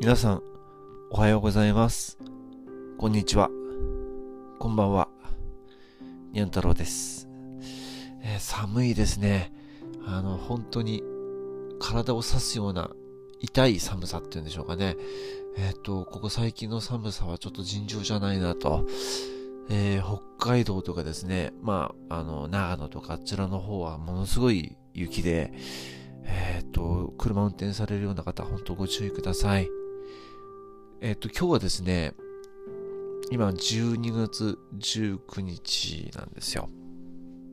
皆さん、おはようございます。こんにちは。こんばんは。にゃん太郎です。えー寒いですね。あの、本当に体を刺すような痛い寒さっていうんでしょうかね。えっ、と、ここ最近の寒さはちょっと尋常じゃないなと。えー北海道とかですね、まあ、あの、長野とかあちらの方はものすごい雪で、えっ、と、車運転されるような方、本当ご注意ください。えっ、と、今日はですね、今12月19日なんですよ。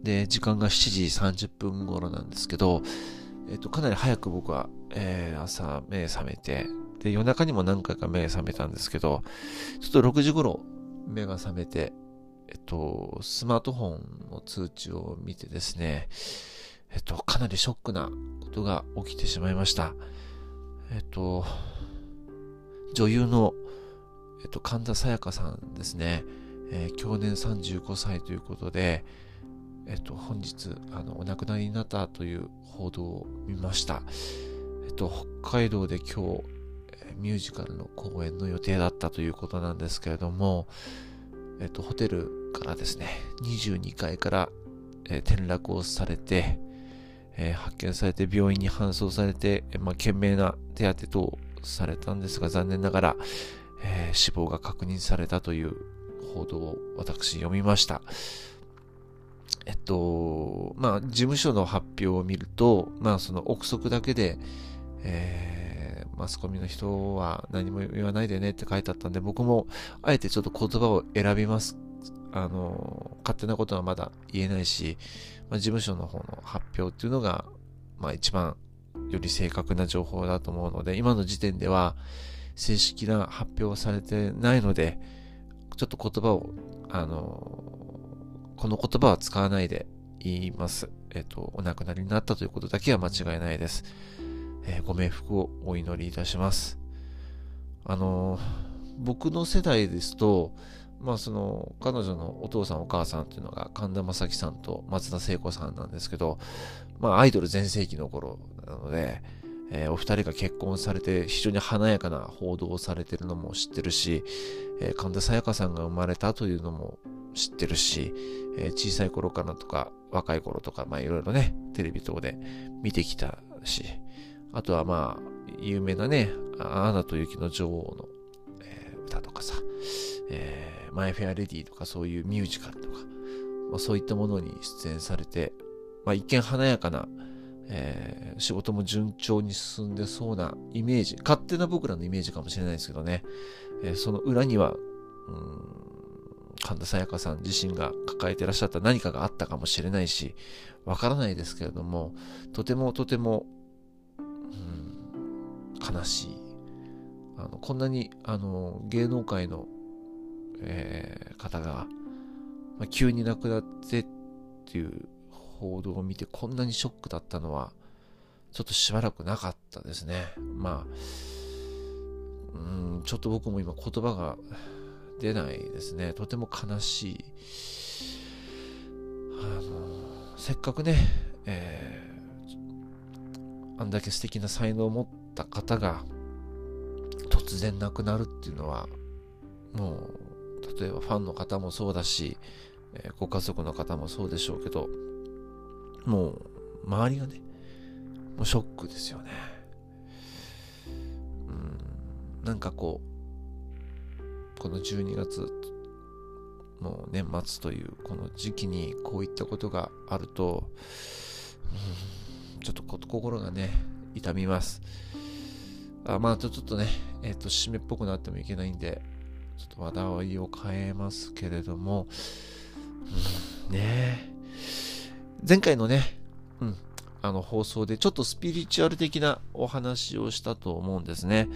で、時間が7時30分頃なんですけど、えっ、と、かなり早く僕は、えー朝目覚めて、で、夜中にも何回か目覚めたんですけど、ちょっと6時頃目が覚めて、えっと、スマートフォンの通知を見てですね、えっと、かなりショックなことが起きてしまいました。えっと、女優の、えっと、神田沙也加さんですね、えー去年35歳ということで、えっと、本日、あの、お亡くなりになったという報道を見ました。えっと、北海道で今日、えミュージカルの公演の予定だったということなんですけれども、えっと、ホテルからですね、22階から、えー転落をされて、えー発見されて病院に搬送されて、えーまあ、懸命な手当て等されたんですが、残念ながら、えー死亡が確認されたという報道を私読みました。えっと、まあ、事務所の発表を見ると、まあ、その憶測だけで、えーマスコミの人は何も言わないでねって書いてあったんで、僕もあえてちょっと言葉を選びます。あの、勝手なことはまだ言えないし、まあ、事務所の方の発表っていうのが、まあ一番より正確な情報だと思うので、今の時点では正式な発表はされてないので、ちょっと言葉を、あの、この言葉は使わないで言います。えっと、お亡くなりになったということだけは間違いないです。えーご冥福をお祈りいたします。あの、僕の世代ですと、まあその、彼女のお父さんお母さんっていうのが神田正輝さんと松田聖子さんなんですけど、まあアイドル全盛期の頃なので、えーお二人が結婚されて非常に華やかな報道をされてるのも知ってるし、えー神田沙也加さんが生まれたというのも知ってるし、えー小さい頃からとか若い頃とか、いろいろね、テレビ等で見てきたし、あとはまあ、有名なね、アナと雪の女王の、え歌とかさ、えマイ・フェア・レディとかそういうミュージカルとか、まあ、そういったものに出演されて、まあ、一見華やかな、えー仕事も順調に進んでそうなイメージ、勝手な僕らのイメージかもしれないですけどね、えーその裏には、うん神田沙也加さん自身が抱えてらっしゃった何かがあったかもしれないし、わからないですけれども、とてもとても、うん、悲しい。あのこんなにあの芸能界の、えー方が、まあ、急に亡くなってっていう報道を見てこんなにショックだったのはちょっとしばらくなかったですね。まあ、うん、ちょっと僕も今言葉が出ないですね。とても悲しい。あの、せっかくね、えーあんだけ素敵な才能を持った方が突然亡くなるっていうのは、もう、例えばファンの方もそうだし、えーご家族の方もそうでしょうけど、もう、周りがね、もうショックですよね。うん、なんかこう、この12月の年末というこの時期にこういったことがあると、うんちょっと心がね、痛みます。あまあ、ちょっとね、えっ、と、締めっぽくなってもいけないんで、ちょっと話題を変えますけれども、うん、ね前回のね、うん、あの放送でちょっとスピリチュアル的なお話をしたと思うんですね。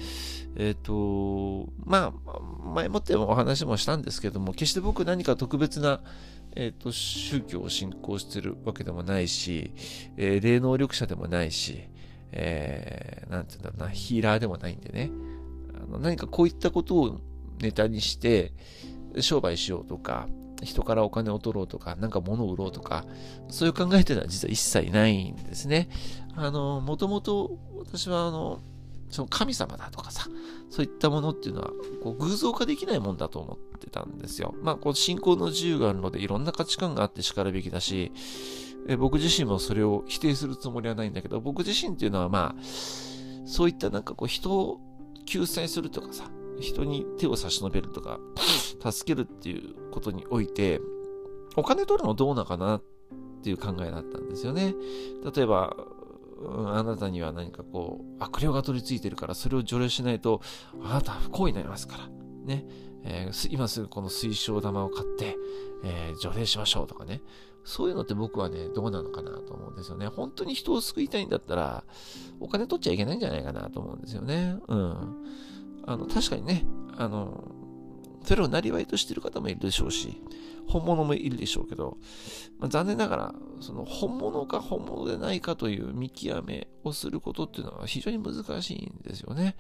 えっ、と、まあ、前もってお話もしたんですけども、決して僕何か特別な、えっ、と、宗教を信仰してるわけでもないし、えー霊能力者でもないし、えーなんていうんだろうな、ヒーラーでもないんでね、あの何かこういったことをネタにして、商売しようとか、人からお金を取ろうとか、なんか物を売ろうとか、そういう考えというのは実は一切ないんですね。あの、もともと私はあの、その神様だとかさ、そういったものっていうのは、こう偶像化できないもんだと思ってたんですよ。まあ、こう信仰の自由があるので、いろんな価値観があって叱るべきだし、え僕自身もそれを否定するつもりはないんだけど、僕自身っていうのはまあ、そういったなんかこう人を救済するとかさ、人に手を差し伸べるとか、助けるっていうことにおいて、お金取るのどうなのかなっていう考えだったんですよね。例えば、あなたには何かこう、悪霊が取り付いてるから、それを除霊しないと、あなたは不幸になりますから。ね。えー、今すぐこの水晶玉を買って、えー、除霊しましょうとかね。そういうのって僕はね、どうなのかなと思うんですよね。本当に人を救いたいんだったら、お金取っちゃいけないんじゃないかなと思うんですよね。うん。あの、確かにね、あの、それをなりわいとしてる方もいるでしょうし、本物もいるでしょうけど、まあ、残念ながら、その本物か本物でないかという見極めをすることっていうのは非常に難しいんですよね。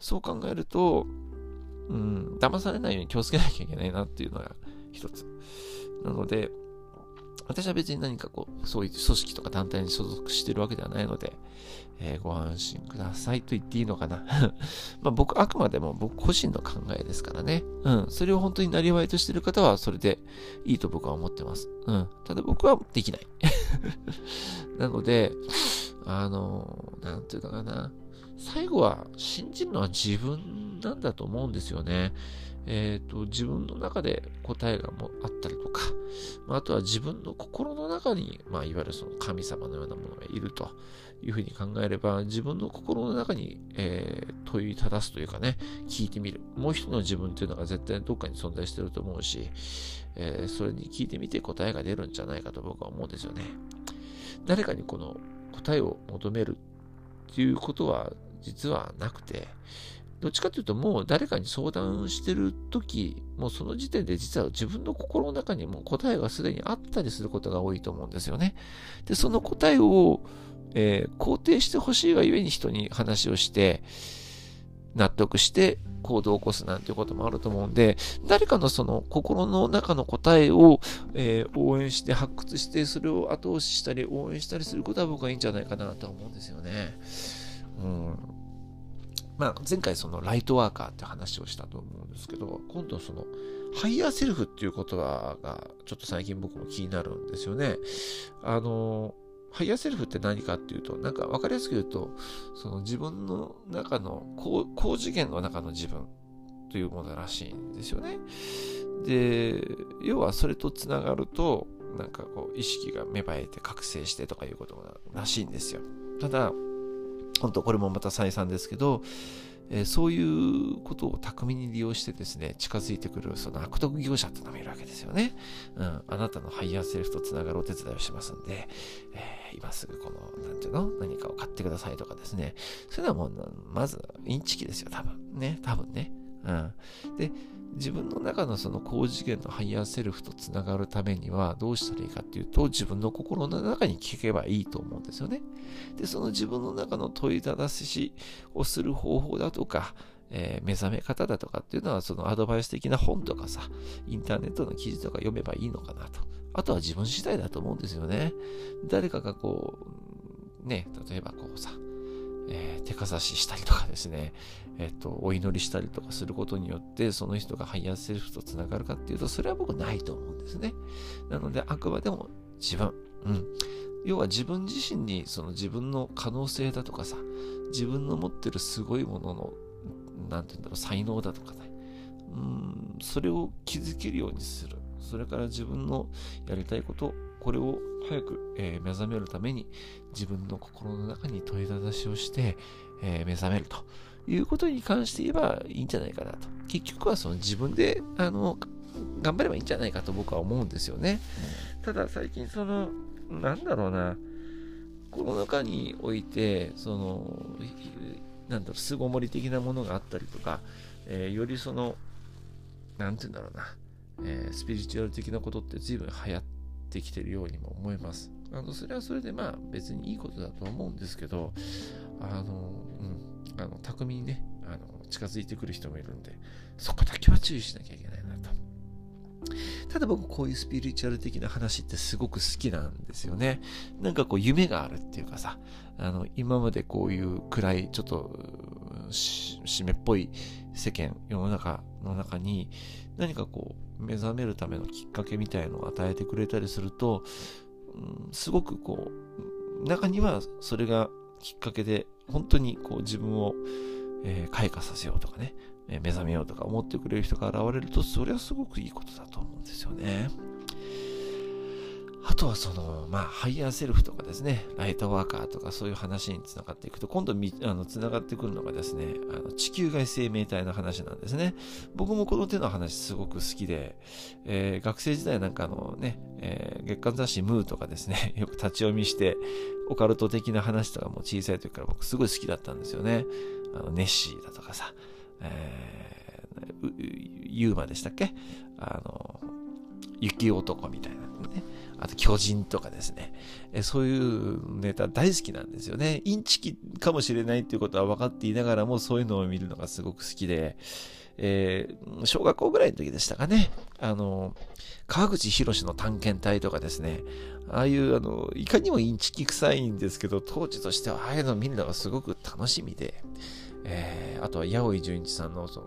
そう考えると、うん、騙されないように気をつけなきゃいけないなっていうのが一つ。なので、私は別に何かこう、そういう組織とか団体に所属してるわけではないので、えー、ご安心くださいと言っていいのかな。まあ僕、あくまでも僕個人の考えですからね。うん。それを本当になりわいとしてる方は、それでいいと僕は思ってます。うん。ただ僕はできない。なので、あの、なんていうかな。最後は信じるのは自分なんだと思うんですよね。えっ、ー、と、自分の中で答えがもあったりとか、まあ、あとは自分の心の中に、まあ、いわゆるその神様のようなものがいるというふうに考えれば、自分の心の中に、えー、問いただすというかね、聞いてみる。もう一人の自分っていうのが絶対どっかに存在してると思うし、えー、それに聞いてみて答えが出るんじゃないかと僕は思うんですよね。誰かにこの答えを求めるっていうことは実はなくて、どっちかというともう誰かに相談してる時、もうその時点で実は自分の心の中にも答えがすでにあったりすることが多いと思うんですよね。で、その答えを、えー、肯定してほしいがゆえに人に話をして、納得して行動を起こすなんていうこともあると思うんで、誰かのその心の中の答えを、えー、応援して発掘して、それを後押ししたり応援したりすることは僕はいいんじゃないかなと思うんですよね。うんまあ、前回そのライトワーカーって話をしたと思うんですけど、今度そのハイヤーセルフっていう言葉がちょっと最近僕も気になるんですよね。あの、ハイヤーセルフって何かっていうと、なんか分かりやすく言うと、その自分の中の高高次元の中の自分というものらしいんですよね。で、要はそれとつながると、なんかこう意識が芽生えて覚醒してとかいうことらしいんですよ。ただ、本当これもまた再三ですけど、えー、そういうことを巧みに利用してですね、近づいてくるその悪徳業者ってのもいるわけですよね。うん、あなたのハイヤーセルフとつながるお手伝いをしますんで、えー、今すぐこの、なんていうの？何かを買ってくださいとかですね。それはもう、まず、インチキですよ、多分。ね、多分ね。うん。で、自分の中のその高次元のハイヤーセルフとつながるためにはどうしたらいいかっていうと自分の心の中に聞けばいいと思うんですよね。で、その自分の中の問いただしをする方法だとか、えー、目覚め方だとかっていうのはそのアドバイス的な本とかさ、インターネットの記事とか読めばいいのかなと。あとは自分次第だと思うんですよね。誰かがこう、ね、例えばこうさ、えー、手かざししたりとかですね、えっ、ー、と、お祈りしたりとかすることによって、その人がハイヤーセルフと繋がるかっていうと、それは僕ないと思うんですね。なので、あくまでも自分。うん。要は自分自身に、その自分の可能性だとかさ、自分の持ってるすごいものの、なんて言うんだろう、才能だとかね。うん、それを気づけるようにする。それから自分のやりたいこと、これを早く、えー、目覚めるために自分の心の中に問いただしをして、えー、目覚めるということに関して言えばいいんじゃないかなと。結局はその自分で、あの、頑張ればいいんじゃないかと僕は思うんですよね。ただ最近その、なんだろうな、コロナ禍において、その、なんだろう、巣ごもり的なものがあったりとか、えー、よりその、なんて言うんだろうな、えー、スピリチュアル的なことって随分流行ってきてるようにも思います。あの、それはそれでまあ別にいいことだと思うんですけど、あの、うん、あの、巧みにね、あの、近づいてくる人もいるんで、そこだけは注意しなきゃいけないなと。ただ僕こういうスピリチュアル的な話ってすごく好きなんですよね。なんかこう夢があるっていうかさ、あの、今までこういう暗い、ちょっと、湿っぽい世間、世の中の中に何かこう目覚めるためのきっかけみたいのを与えてくれたりすると、うん、すごくこう、中にはそれがきっかけで本当にこう自分を、えー、開花させようとかね、目覚めようとか思ってくれる人が現れると、それはすごくいいことだと思うんですよね。あとはその、まあ、ハイヤーセルフとかですね、ライトワーカーとかそういう話につながっていくと、今度、あの、つながってくるのがですね、あの地球外生命体の話なんですね。僕もこの手の話すごく好きで、えー、学生時代なんかのね、えー、月刊雑誌ムーとかですね、よく立ち読みして、オカルト的な話とかも小さい時から僕すごい好きだったんですよね。あの、ネッシーだとかさ、えー、ユーマでしたっけ？あの、雪男みたいなね。あと巨人とかですね。えそういうネタ大好きなんですよね。インチキかもしれないっていうことは分かっていながらもそういうのを見るのがすごく好きで、えー、小学校ぐらいの時でしたかね。あの、川口博の探検隊とかですね。ああいう、あの、いかにもインチキ臭いんですけど、当時としてはああいうのを見るのがすごく楽しみで、えー、あとは八尾純一さんのその、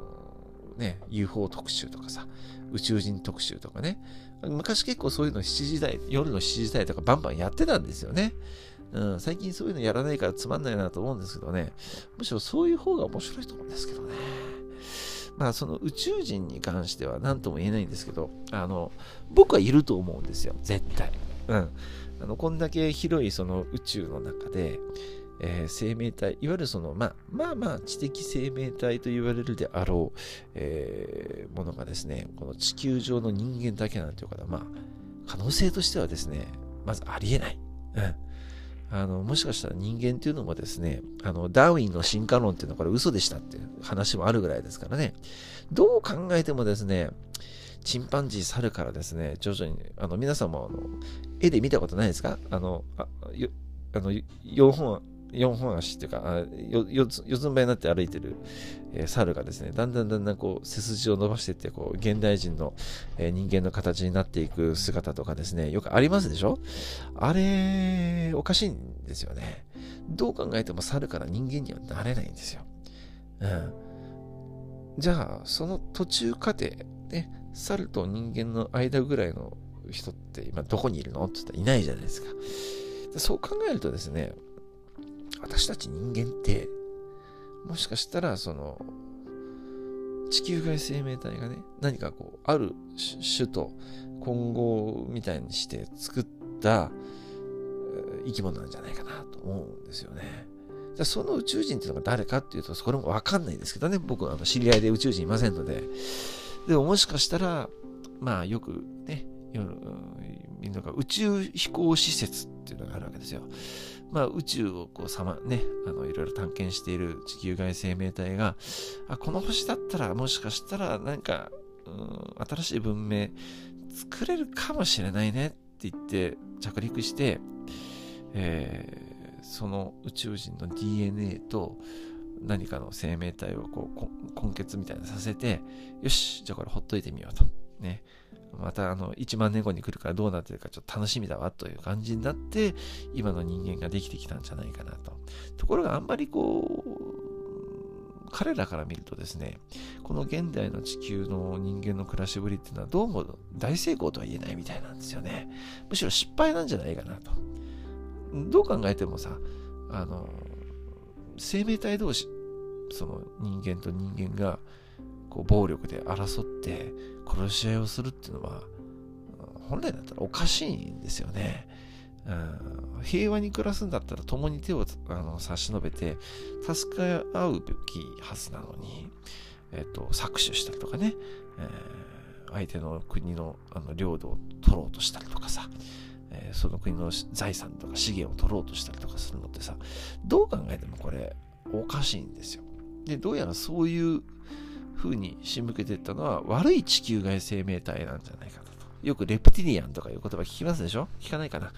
ね、UFO 特集とかさ、宇宙人特集とかね。昔結構そういうの7時台、夜の7時台とかバンバンやってたんですよね。うん、最近そういうのやらないからつまんないなと思うんですけどね。むしろそういう方が面白いと思うんですけどね。まあその宇宙人に関しては何とも言えないんですけど、あの、僕はいると思うんですよ。絶対。うん。あの、こんだけ広いその宇宙の中で、えー、生命体、いわゆるその、まあ、まあまあ知的生命体と言われるであろう、えー、ものがですね、この地球上の人間だけなんていう方は、まあ、可能性としてはですね、まずありえない。うん。あの、もしかしたら人間っていうのもですね、あの、ダーウィンの進化論っていうのはこれ嘘でしたっていう話もあるぐらいですからね、どう考えてもですね、チンパンジー、猿からですね、徐々に、あの、皆さんも、あの、絵で見たことないですか？あの、ああの4本4本足っていうか、四つん這いになって歩いてる、えー、猿がですね、だんだんだんだんこう背筋を伸ばしていって、こう、現代人の、えー、人間の形になっていく姿とかですね、よくありますでしょ？あれ、おかしいんですよね。どう考えても猿から人間にはなれないんですよ。うん。じゃあ、その途中過程、ね、猿と人間の間ぐらいの人って今どこにいるの？って言ったらいないじゃないですか。そう考えるとですね、私たち人間って、もしかしたら、その、地球外生命体がね、何かこう、ある種と混合みたいにして作った生き物なんじゃないかなと思うんですよね。じゃその宇宙人っていうのが誰かっていうと、これもわかんないですけどね、僕はあの知り合いで宇宙人いませんので。でももしかしたら、まあよくね、夜、みんなが宇宙飛行施設っていうのがあるわけですよ。まあ、宇宙をこうさま、ね、あの、いろいろ探検している地球外生命体が、あ、この星だったら、もしかしたら、なんか、うん、新しい文明作れるかもしれないねって言って着陸して、えー、その宇宙人の DNA と何かの生命体をこう根結みたいなさせて、よし、じゃあこれほっといてみようと。ね。またあの1万年後に来るからどうなってるかちょっと楽しみだわという感じになって今の人間ができてきたんじゃないかなと。ところがあんまりこう彼らから見るとですねこの現代の地球の人間の暮らしぶりっていうのはどうも大成功とは言えないみたいなんですよね。むしろ失敗なんじゃないかなと。どう考えてもさあの生命体同士その人間と人間がこう暴力で争って殺し合いをするっていうのは本来だったらおかしいんですよね。うん、平和に暮らすんだったら共に手をあの差し伸べて助け合うべきはずなのに、えっと、搾取したりとかね、えー、相手の国のあの領土を取ろうとしたりとかさ、えー、その国の財産とか資源を取ろうとしたりとかするのってさどう考えてもこれおかしいんですよ。でどうやらそういう風に仕向けていったのは悪い地球外生命体なんじゃないかと。よくレプティリアンとかいう言葉聞きますでしょ？聞かないかな。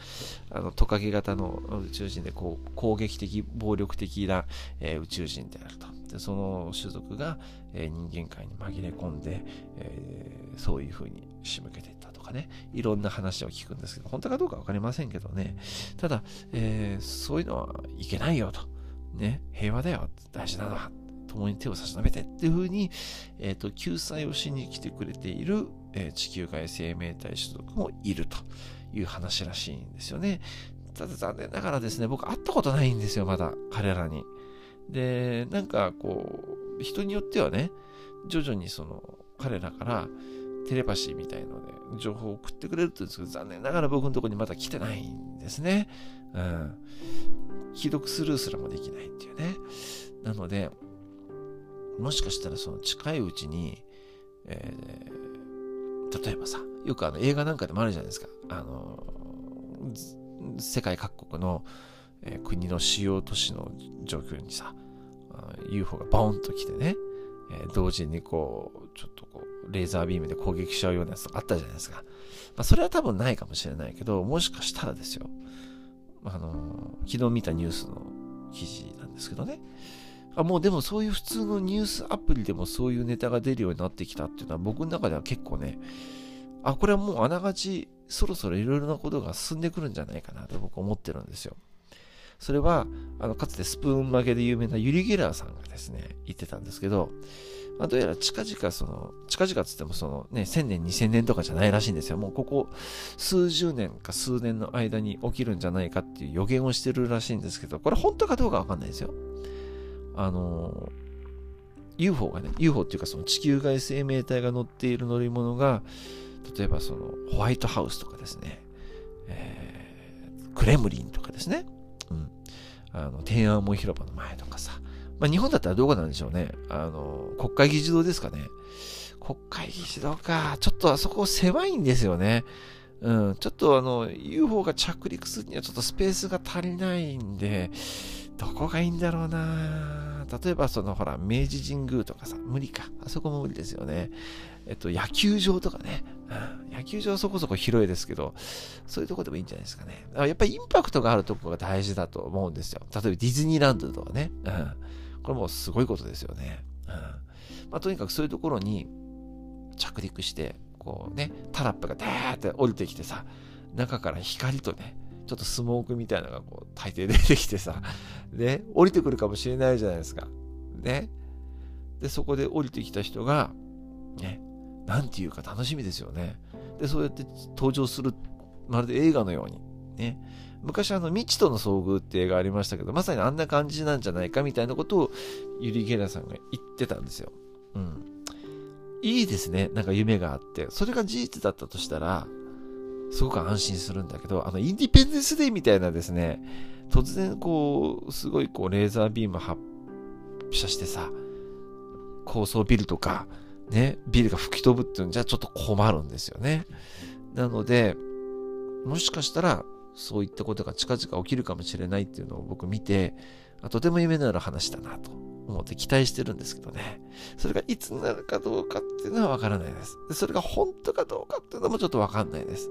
あのトカゲ型の宇宙人でこう攻撃的、暴力的な、えー、宇宙人であると。でその種族が、えー、人間界に紛れ込んで、えー、そういう風に仕向けていったとかね、いろんな話を聞くんですけど、本当かどうかわかりませんけどね、ただ、え、そういうのはいけないよと、ね、平和だよ、大事なのは、共に手を差し伸べてっていうふうに、えっ、ー、と、救済をしに来てくれている、えー、地球外生命体種族もいるという話らしいんですよね。ただ残念ながらですね、僕会ったことないんですよ、まだ、彼らに。で、なんかこう、人によってはね、徐々にその、彼らからテレパシーみたいので情報を送ってくれるって言うんですけど、残念ながら僕のとこにまだ来てないんですね。うん。既読スルーすらもできないっていうね。なので、もしかしたらその近いうちに、えー、例えばさ、よくあの映画なんかでもあるじゃないですか。あの、世界各国の、えー、国の主要都市の状況にさ、UFO がボーンと来てね、えー、同時にこう、ちょっとこう、レーザービームで攻撃しちゃうようなやつあったじゃないですか。まあ、それは多分ないかもしれないけど、もしかしたらですよ。あの、昨日見たニュースの記事なんですけどね。あもうでもそういう普通のニュースアプリでもそういうネタが出るようになってきたっていうのは僕の中では結構ね、あ、これはもうあながちそろそろいろいろなことが進んでくるんじゃないかなと僕思ってるんですよ。それは、あの、かつてスプーン曲げで有名なユリ・ゲラーさんがですね、言ってたんですけど、まあ、どうやら近々その、近々つってもそのね、1000年、2000年とかじゃないらしいんですよ。もうここ数十年か数年の間に起きるんじゃないかっていう予言をしてるらしいんですけど、これ本当かどうかわかんないですよ。あの、UFO がね、UFO っていうかその地球外生命体が乗っている乗り物が、例えばそのホワイトハウスとかですね、えー、クレムリンとかですね、うん、あの天安門広場の前とかさ、まあ、日本だったらどこなんでしょうね。あの、国会議事堂ですかね。国会議事堂か。ちょっとあそこ狭いんですよね。うん。ちょっとあの、UFO が着陸するにはちょっとスペースが足りないんで、どこがいいんだろうな例えばそのほら、明治神宮とかさ、無理か。あそこも無理ですよね。えっと、野球場とかね。うん、野球場そこそこ広いですけど、そういうとこでもいいんじゃないですかねか。やっぱりインパクトがあるとこが大事だと思うんですよ。例えばディズニーランドとかね。うん、これもすごいことですよね。うんまあ、とにかくそういうところに着陸して、こうね、タラップがダーって降りてきてさ、中から光とね、ちょっとスモークみたいなのがこう大抵出てきてさ、ね、降りてくるかもしれないじゃないですか。ね。で、そこで降りてきた人が、ね、なんていうか楽しみですよね。で、そうやって登場する、まるで映画のように。ね。昔あの、未知との遭遇って映画ありましたけど、まさにあんな感じなんじゃないかみたいなことをユリ・ゲラさんが言ってたんですよ。うん。いいですね。なんか夢があって。それが事実だったとしたら、すごく安心するんだけど、あの、インディペンデンスデーみたいなですね、突然こう、すごいこう、レーザービーム発射してさ、高層ビルとか、ね、ビルが吹き飛ぶっていうんじゃちょっと困るんですよね。なので、もしかしたら、そういったことが近々起きるかもしれないっていうのを僕見て、とても夢のある話だなと思って期待してるんですけどね。それがいつになるかどうかっていうのはわからないです。でそれが本当かどうかっていうのもちょっとわかんないです。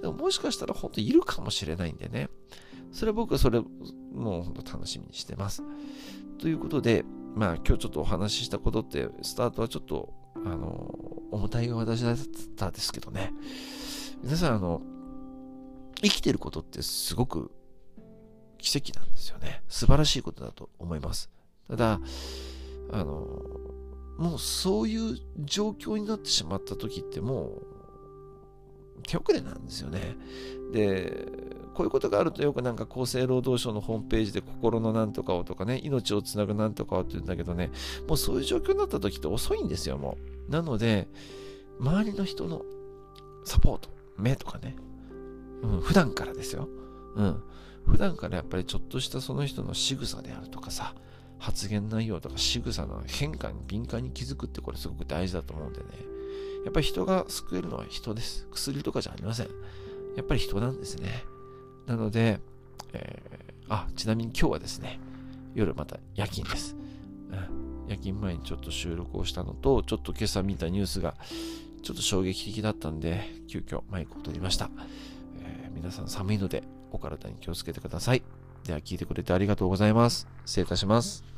でももしかしたら本当いるかもしれないんでね。それは僕はそれもう本当楽しみにしてます。ということで、まあ今日ちょっとお話ししたことって、スタートはちょっと、あの、重たい私だったんですけどね。皆さん、あの、生きてることってすごく奇跡なんですよね。素晴らしいことだと思います。ただ、あの、もうそういう状況になってしまった時ってもう手遅れなんですよね。で、こういうことがあるとよくなんか厚生労働省のホームページで心のなんとかをとかね、命をつなぐなんとかをって言うんだけどね、もうそういう状況になった時って遅いんですよ、もう。なので、周りの人のサポート、目とかね、うん、普段からですよ。うん。普段からやっぱりちょっとしたその人の仕草であるとかさ、発言内容とか仕草の変化に敏感に気づくってこれすごく大事だと思うんでね。やっぱり人が救えるのは人です。薬とかじゃありません。やっぱり人なんですね。なので、えー、あ、ちなみに今日はですね、夜また夜勤です。うん、夜勤前にちょっと収録をしたのと、ちょっと今朝見たニュースがちょっと衝撃的だったんで、急遽マイクを取りました。えー、皆さん寒いのでお体に気をつけてください。では聞いてくれてありがとうございます。失礼いたします。